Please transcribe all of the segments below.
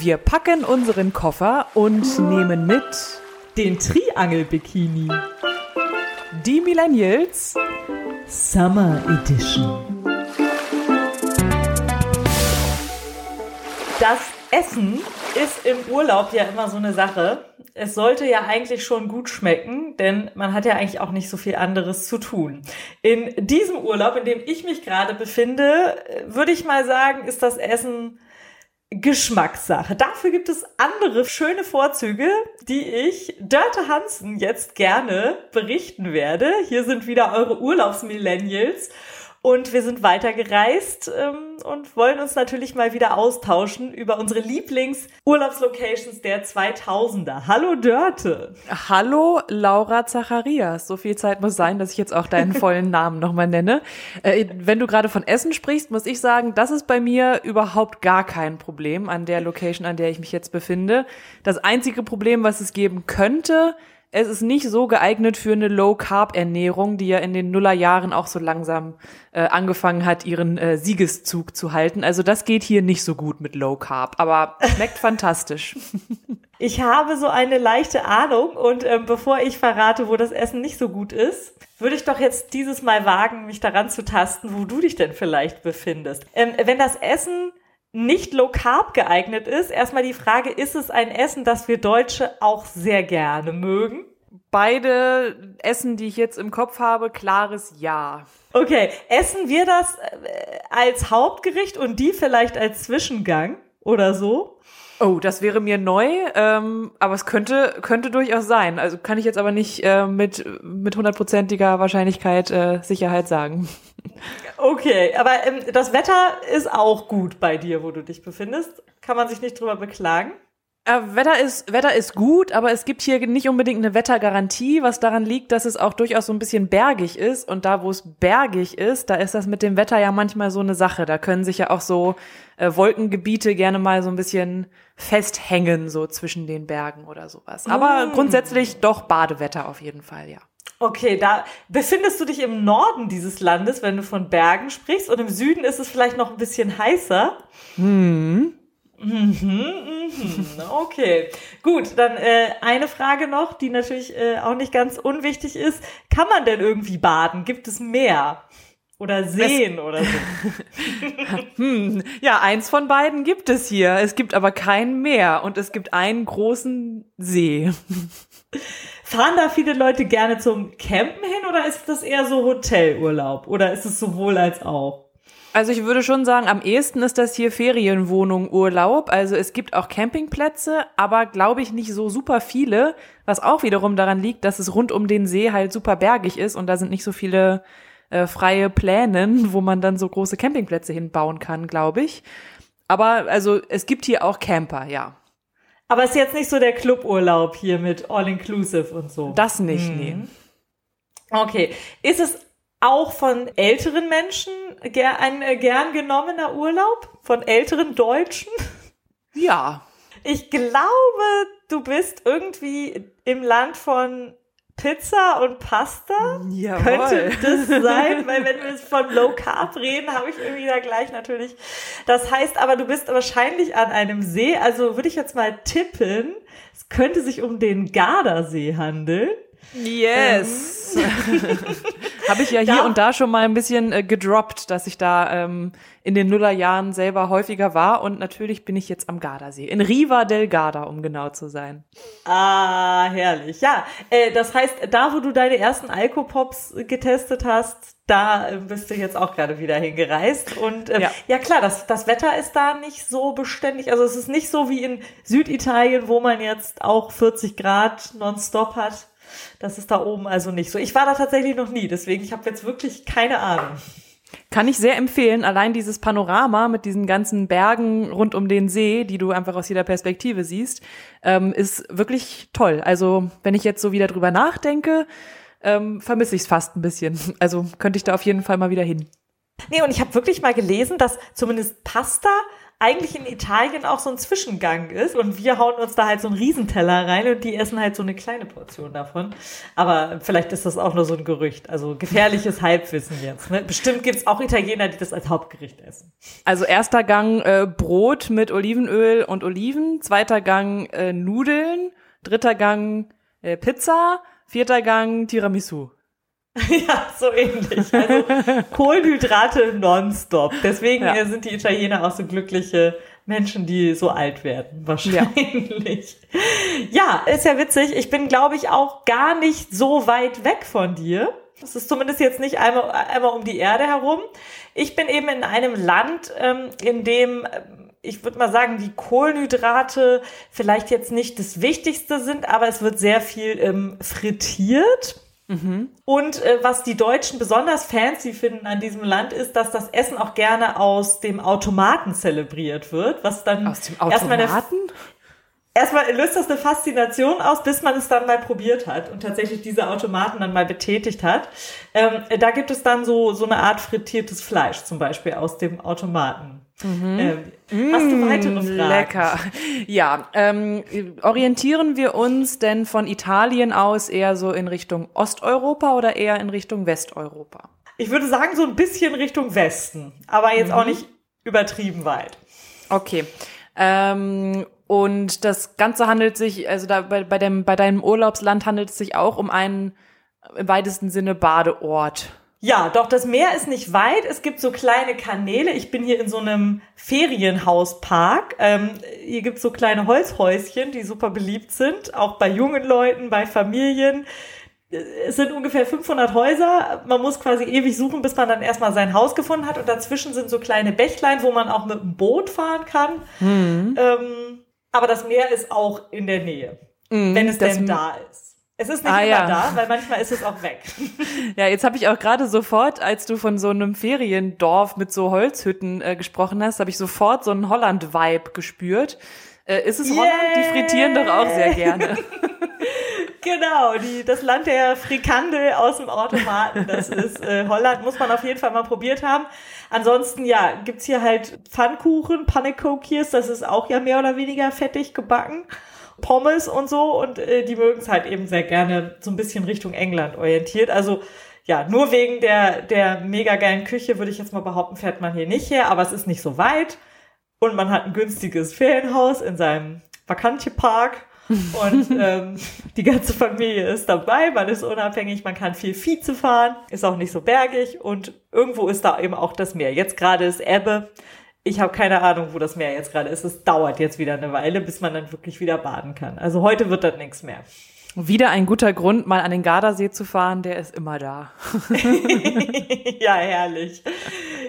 Wir packen unseren Koffer und nehmen mit Den Triangel-Bikini. die Millennials. Summer Edition. Das Essen ist im Urlaub ja immer so eine Sache. Es sollte ja eigentlich schon gut schmecken, denn man hat ja eigentlich auch nicht so viel anderes zu tun. In diesem Urlaub, in dem ich mich gerade befinde, würde ich mal sagen, ist das Essen Geschmackssache. Dafür gibt es andere schöne Vorzüge, die ich Dörte Hansen jetzt gerne berichten werde. Hier sind wieder eure Urlaubsmillennials. Und wir sind weitergereist ähm, und wollen uns natürlich mal wieder austauschen über unsere Lieblings-Urlaubslocations der 2000er. Hallo Dörte. Hallo Laura Zacharias. So viel Zeit muss sein, dass ich jetzt auch deinen vollen Namen nochmal nenne. Äh, wenn du gerade von Essen sprichst, muss ich sagen, das ist bei mir überhaupt gar kein Problem an der Location, an der ich mich jetzt befinde. Das einzige Problem, was es geben könnte, es ist nicht so geeignet für eine Low-Carb-Ernährung, die ja in den Nullerjahren auch so langsam äh, angefangen hat, ihren äh, Siegeszug zu halten. Also das geht hier nicht so gut mit Low-Carb, aber schmeckt fantastisch. Ich habe so eine leichte Ahnung und ähm, bevor ich verrate, wo das Essen nicht so gut ist, würde ich doch jetzt dieses Mal wagen, mich daran zu tasten, wo du dich denn vielleicht befindest. Ähm, wenn das Essen nicht low carb geeignet ist, erstmal die Frage, ist es ein Essen, das wir Deutsche auch sehr gerne mögen? Beide Essen, die ich jetzt im Kopf habe, klares Ja. Okay, essen wir das äh, als Hauptgericht und die vielleicht als Zwischengang oder so? Oh, das wäre mir neu, ähm, aber es könnte könnte durchaus sein. Also kann ich jetzt aber nicht äh, mit mit hundertprozentiger Wahrscheinlichkeit äh, Sicherheit sagen. Okay, aber ähm, das Wetter ist auch gut bei dir, wo du dich befindest. Kann man sich nicht drüber beklagen? Äh, Wetter ist Wetter ist gut, aber es gibt hier nicht unbedingt eine Wettergarantie, was daran liegt, dass es auch durchaus so ein bisschen bergig ist und da, wo es bergig ist, da ist das mit dem Wetter ja manchmal so eine Sache. Da können sich ja auch so äh, Wolkengebiete gerne mal so ein bisschen festhängen so zwischen den Bergen oder sowas. Aber Mm. grundsätzlich doch Badewetter auf jeden Fall, ja. Okay, da befindest du dich im Norden dieses Landes, wenn du von Bergen sprichst, und im Süden ist es vielleicht noch ein bisschen heißer. Mhm, mhm. Okay, gut. Dann äh, eine Frage noch, die natürlich äh, auch nicht ganz unwichtig ist. Kann man denn irgendwie baden? Gibt es Meer? Oder Seen oder so? Hm, ja, eins von beiden gibt es hier. Es gibt aber kein Meer und es gibt einen großen See. Fahren da viele Leute gerne zum Campen hin oder ist das eher so Hotelurlaub? Oder ist es sowohl als auch? Also ich würde schon sagen, am ehesten ist das hier Ferienwohnung Urlaub. Also es gibt auch Campingplätze, aber glaube ich nicht so super viele, was auch wiederum daran liegt, dass es rund um den See halt super bergig ist und da sind nicht so viele äh, freie Plänen, wo man dann so große Campingplätze hinbauen kann, glaube ich. Aber also es gibt hier auch Camper, ja. Aber ist jetzt nicht so der Cluburlaub hier mit All-Inclusive und so. Das nicht, nee. Okay. Ist es auch von älteren Menschen ein äh, gern genommener Urlaub? Von älteren Deutschen? Ja. Ich glaube, du bist irgendwie im Land von Pizza und Pasta. Jawohl. Könnte das sein? Weil wenn wir jetzt von Low Carb reden, habe ich irgendwie da gleich natürlich. Das heißt aber, du bist wahrscheinlich an einem See. Also würde ich jetzt mal tippen, es könnte sich um den Gardasee handeln. Yes. Habe ich ja hier Da- und da schon mal ein bisschen äh, gedroppt, dass ich da ähm, in den Nullerjahren selber häufiger war. Und natürlich bin ich jetzt am Gardasee. In Riva del Garda, um genau zu sein. Ah, herrlich. Ja, äh, das heißt, da, wo du deine ersten Alkopops getestet hast, da äh, bist du jetzt auch gerade wieder hingereist. Und ähm, ja. Ja. klar, das, das Wetter ist da nicht so beständig. Also es ist nicht so wie in Süditalien, wo man jetzt auch 40 Grad nonstop hat. Das ist da oben also nicht so. Ich war da tatsächlich noch nie, deswegen ich habe jetzt wirklich keine Ahnung. Kann ich sehr empfehlen. Allein dieses Panorama mit diesen ganzen Bergen rund um den See, die du einfach aus jeder Perspektive siehst, ähm, ist wirklich toll. Also wenn ich jetzt so wieder drüber nachdenke, ähm, vermisse ich es fast ein bisschen. Also könnte ich da auf jeden Fall mal wieder hin. Nee, und ich habe wirklich mal gelesen, dass zumindest Pasta eigentlich in Italien auch so ein Zwischengang ist und wir hauen uns da halt so einen Riesenteller rein und die essen halt so eine kleine Portion davon. Aber vielleicht ist das auch nur so ein Gerücht. Also gefährliches Halbwissen jetzt. Ne? Bestimmt gibt's auch Italiener, die das als Hauptgericht essen. Also erster Gang äh, Brot mit Olivenöl und Oliven, zweiter Gang äh, Nudeln, dritter Gang äh, Pizza, vierter Gang Tiramisu. Ja, so ähnlich. Also Kohlenhydrate nonstop. Deswegen Ja. äh, sind die Italiener auch so glückliche Menschen, die so alt werden, wahrscheinlich. Ja, ist ja witzig. Ich bin, glaube ich, auch gar nicht so weit weg von dir. Das ist zumindest jetzt nicht einmal, einmal um die Erde herum. Ich bin eben in einem Land, ähm, in dem ähm, ich würde mal sagen, die Kohlenhydrate vielleicht jetzt nicht das Wichtigste sind, aber es wird sehr viel ähm, frittiert. Und äh, was die Deutschen besonders fancy finden an diesem Land ist, dass das Essen auch gerne aus dem Automaten zelebriert wird, was dann Aus dem erstmal eine, Automaten? erstmal löst das eine Faszination aus, bis man es dann mal probiert hat und tatsächlich diese Automaten dann mal betätigt hat. Ähm, da gibt es dann so so eine Art frittiertes Fleisch zum Beispiel aus dem Automaten. Ähm, hast du weitere Fragen? Mm, Lecker. Ja, ähm, orientieren wir uns denn von Italien aus eher so in Richtung Osteuropa oder eher in Richtung Westeuropa? Ich würde sagen so ein bisschen Richtung Westen, aber jetzt Mhm. auch nicht übertrieben weit. Okay. Ähm, und das Ganze handelt sich, also da bei, bei, dem, bei deinem Urlaubsland handelt es sich auch um einen im weitesten Sinne Badeort. Ja, doch das Meer ist nicht weit. Es gibt so kleine Kanäle. Ich bin hier in so einem Ferienhauspark. Ähm, hier gibt's so kleine Holzhäuschen, die super beliebt sind, auch bei jungen Leuten, bei Familien. Es sind ungefähr 500 Häuser. Man muss quasi ewig suchen, bis man dann erstmal sein Haus gefunden hat. Und dazwischen sind so kleine Bächlein, wo man auch mit dem Boot fahren kann. Ähm, aber das Meer ist auch in der Nähe, wenn es denn da ist. Es ist nicht Ah, immer ja. da, weil manchmal ist es auch weg. Ja, jetzt habe ich auch gerade sofort, als du von so einem Feriendorf mit so Holzhütten äh, gesprochen hast, habe ich sofort so einen Holland-Vibe gespürt. Äh, ist es Holland? Die frittieren doch auch sehr gerne. Genau, die, das Land der Frikandel aus dem Automaten, das ist äh, Holland, muss man auf jeden Fall mal probiert haben. Ansonsten, ja, gibt's hier halt Pfannkuchen, Pannekukies, das ist auch ja mehr oder weniger fettig gebacken. Pommes und so und äh, die mögen es halt eben sehr gerne so ein bisschen Richtung England orientiert. Also ja, nur wegen der, der mega geilen Küche würde ich jetzt mal behaupten, fährt man hier nicht her, aber es ist nicht so weit und man hat ein günstiges Ferienhaus in seinem Vakantiepark und ähm, die ganze Familie ist dabei, man ist unabhängig, man kann viel Vize fahren, ist auch nicht so bergig und irgendwo ist da eben auch das Meer. Jetzt gerade ist Ebbe. Ich habe keine Ahnung, wo das Meer jetzt gerade ist. Es dauert jetzt wieder eine Weile, bis man dann wirklich wieder baden kann. Also heute wird das nichts mehr. Wieder ein guter Grund, mal an den Gardasee zu fahren, der ist immer da. ja, herrlich.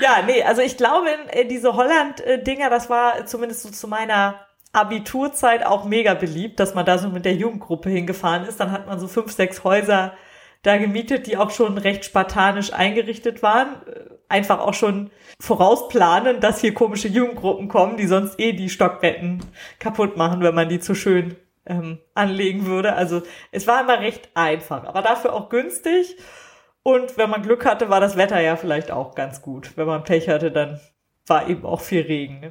Ja, nee, also ich glaube, äh, diese Holland-Dinger, das war zumindest so zu meiner Abiturzeit auch mega beliebt, dass man da so mit der Jugendgruppe hingefahren ist. Dann hat man so fünf, sechs Häuser da gemietet, die auch schon recht spartanisch eingerichtet waren. Einfach auch schon vorausplanen, dass hier komische Jugendgruppen kommen, die sonst eh die Stockbetten kaputt machen, wenn man die zu schön ähm, anlegen würde. Also es war immer recht einfach, aber dafür auch günstig. Und wenn man Glück hatte, war das Wetter ja vielleicht auch ganz gut. Wenn man Pech hatte, dann war eben auch viel Regen. Ne?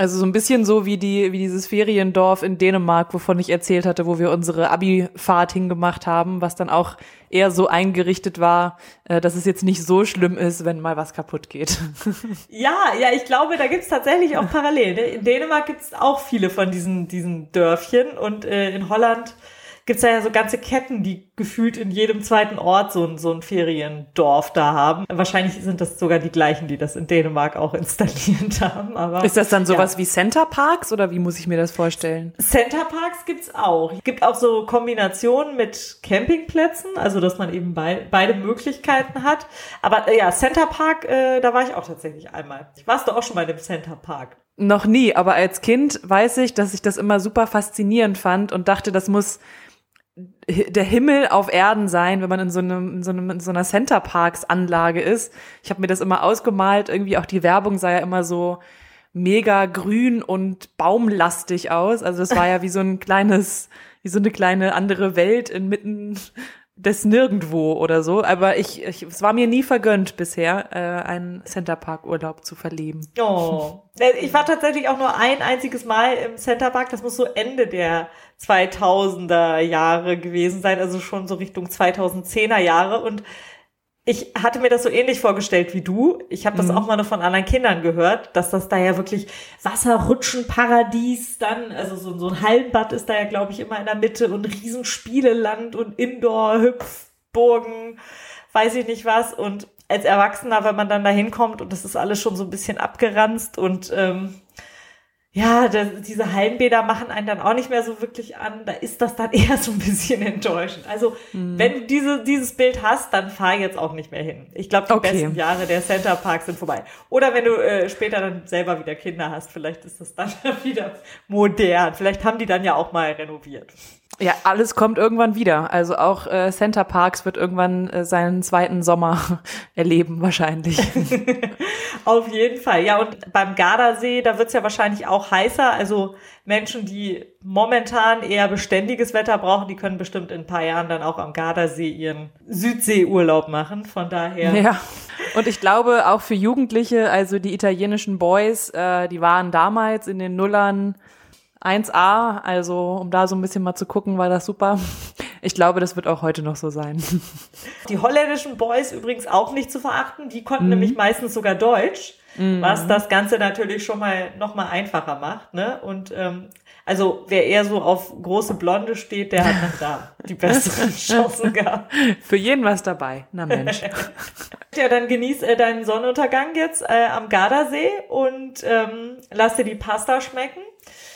Also so ein bisschen so wie die wie dieses Feriendorf in Dänemark, wovon ich erzählt hatte, wo wir unsere Abi-Fahrt hingemacht haben, was dann auch eher so eingerichtet war, äh, dass es jetzt nicht so schlimm ist, wenn mal was kaputt geht. Ja, ja, ich glaube, da gibt's tatsächlich auch Parallelen. In Dänemark gibt's auch viele von diesen, diesen Dörfchen und äh, in Holland gibt's ja so ganze Ketten, die gefühlt in jedem zweiten Ort so ein, so ein Feriendorf da haben. Wahrscheinlich sind das sogar die gleichen, die das in Dänemark auch installiert haben. Aber Ist das dann sowas ja. wie Center Parks oder wie muss ich mir das vorstellen? Centerparks gibt's auch. Es gibt auch so Kombinationen mit Campingplätzen, also dass man eben bei, beide Möglichkeiten hat. Aber äh, ja, Centerpark, äh, da war ich auch tatsächlich einmal. Warst du auch schon mal im Centerpark? Noch nie, aber als Kind weiß ich, dass ich das immer super faszinierend fand und dachte, das muss der Himmel auf Erden sein, wenn man in so einem, in so, einem, in so einer Center Parks Anlage ist. Ich habe mir das immer ausgemalt, irgendwie auch die Werbung sah ja immer so mega grün und baumlastig aus. Also es war ja wie so ein kleines, wie so eine kleine andere Welt inmitten des Nirgendwo oder so. Aber ich, ich es war mir nie vergönnt bisher, äh, einen Centerpark-Urlaub zu verleben. Oh. Ich war tatsächlich auch nur ein einziges Mal im Centerpark. Das muss so Ende der 2000er Jahre gewesen sein, also schon so Richtung 2010er Jahre. Und ich hatte mir das so ähnlich vorgestellt wie du. Ich habe das mhm. auch mal nur von anderen Kindern gehört, dass das da ja wirklich Wasserrutschenparadies dann, also so, so ein Hallenbad ist da ja, glaube ich, immer in der Mitte und Riesenspieleland und Indoor-Hüpfburgen, weiß ich nicht was. Und als Erwachsener, wenn man dann da hinkommt und das ist alles schon so ein bisschen abgeranzt und ähm, ja, das, diese Hallenbäder machen einen dann auch nicht mehr so wirklich an. Da ist das dann eher so ein bisschen enttäuschend. Also, mhm. wenn du diese, dieses Bild hast, dann fahr jetzt auch nicht mehr hin. Ich glaube, die okay. besten Jahre der Center Parks sind vorbei. Oder wenn du äh, später dann selber wieder Kinder hast, vielleicht ist das dann wieder modern. Vielleicht haben die dann ja auch mal renoviert. Ja, alles kommt irgendwann wieder. Also auch äh, Center Parks wird irgendwann äh, seinen zweiten Sommer erleben, wahrscheinlich. Auf jeden Fall. Ja, und beim Gardasee, da wird's ja wahrscheinlich auch heißer. Also Menschen, die momentan eher beständiges Wetter brauchen, die können bestimmt in ein paar Jahren dann auch am Gardasee ihren Südseeurlaub machen. Von daher. Ja. Und ich glaube auch für Jugendliche, also die italienischen Boys, äh, die waren damals in den Nullern 1A, also um da so ein bisschen mal zu gucken, war das super. Ich glaube, das wird auch heute noch so sein. Die holländischen Boys übrigens auch nicht zu verachten, die konnten mhm. nämlich meistens sogar Deutsch, mhm. was das Ganze natürlich schon mal noch mal einfacher macht. Ne? Und ähm, also wer eher so auf große Blonde steht, der hat dann da die besseren Chancen gehabt. Für jeden was dabei. Na Mensch. ja, dann genieß äh, deinen Sonnenuntergang jetzt äh, am Gardasee und ähm, lass dir die Pasta schmecken.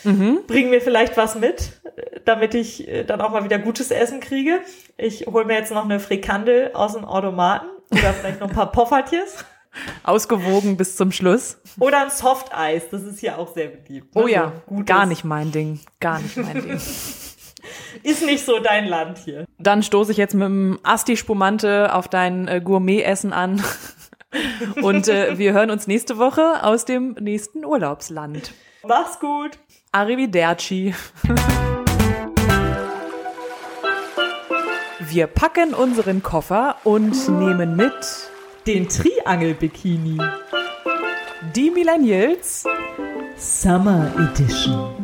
Mhm. Bring mir vielleicht was mit, damit ich äh, dann auch mal wieder gutes Essen kriege. Ich hole mir jetzt noch eine Frikandel aus dem Automaten oder vielleicht noch ein paar Poffertjes. Ausgewogen bis zum Schluss. Oder ein Softeis, das ist hier auch sehr beliebt. Ne? Oh ja, so gar nicht mein Ding. Gar nicht mein Ding. Ist nicht so dein Land hier. Dann stoße ich jetzt mit dem Asti Spumante auf dein äh, Gourmet-Essen an. Und äh, wir hören uns nächste Woche aus dem nächsten Urlaubsland. Mach's gut. Arrivederci. Wir packen unseren Koffer und nehmen mit den Triangel-Bikini. Die Millennials Summer Edition.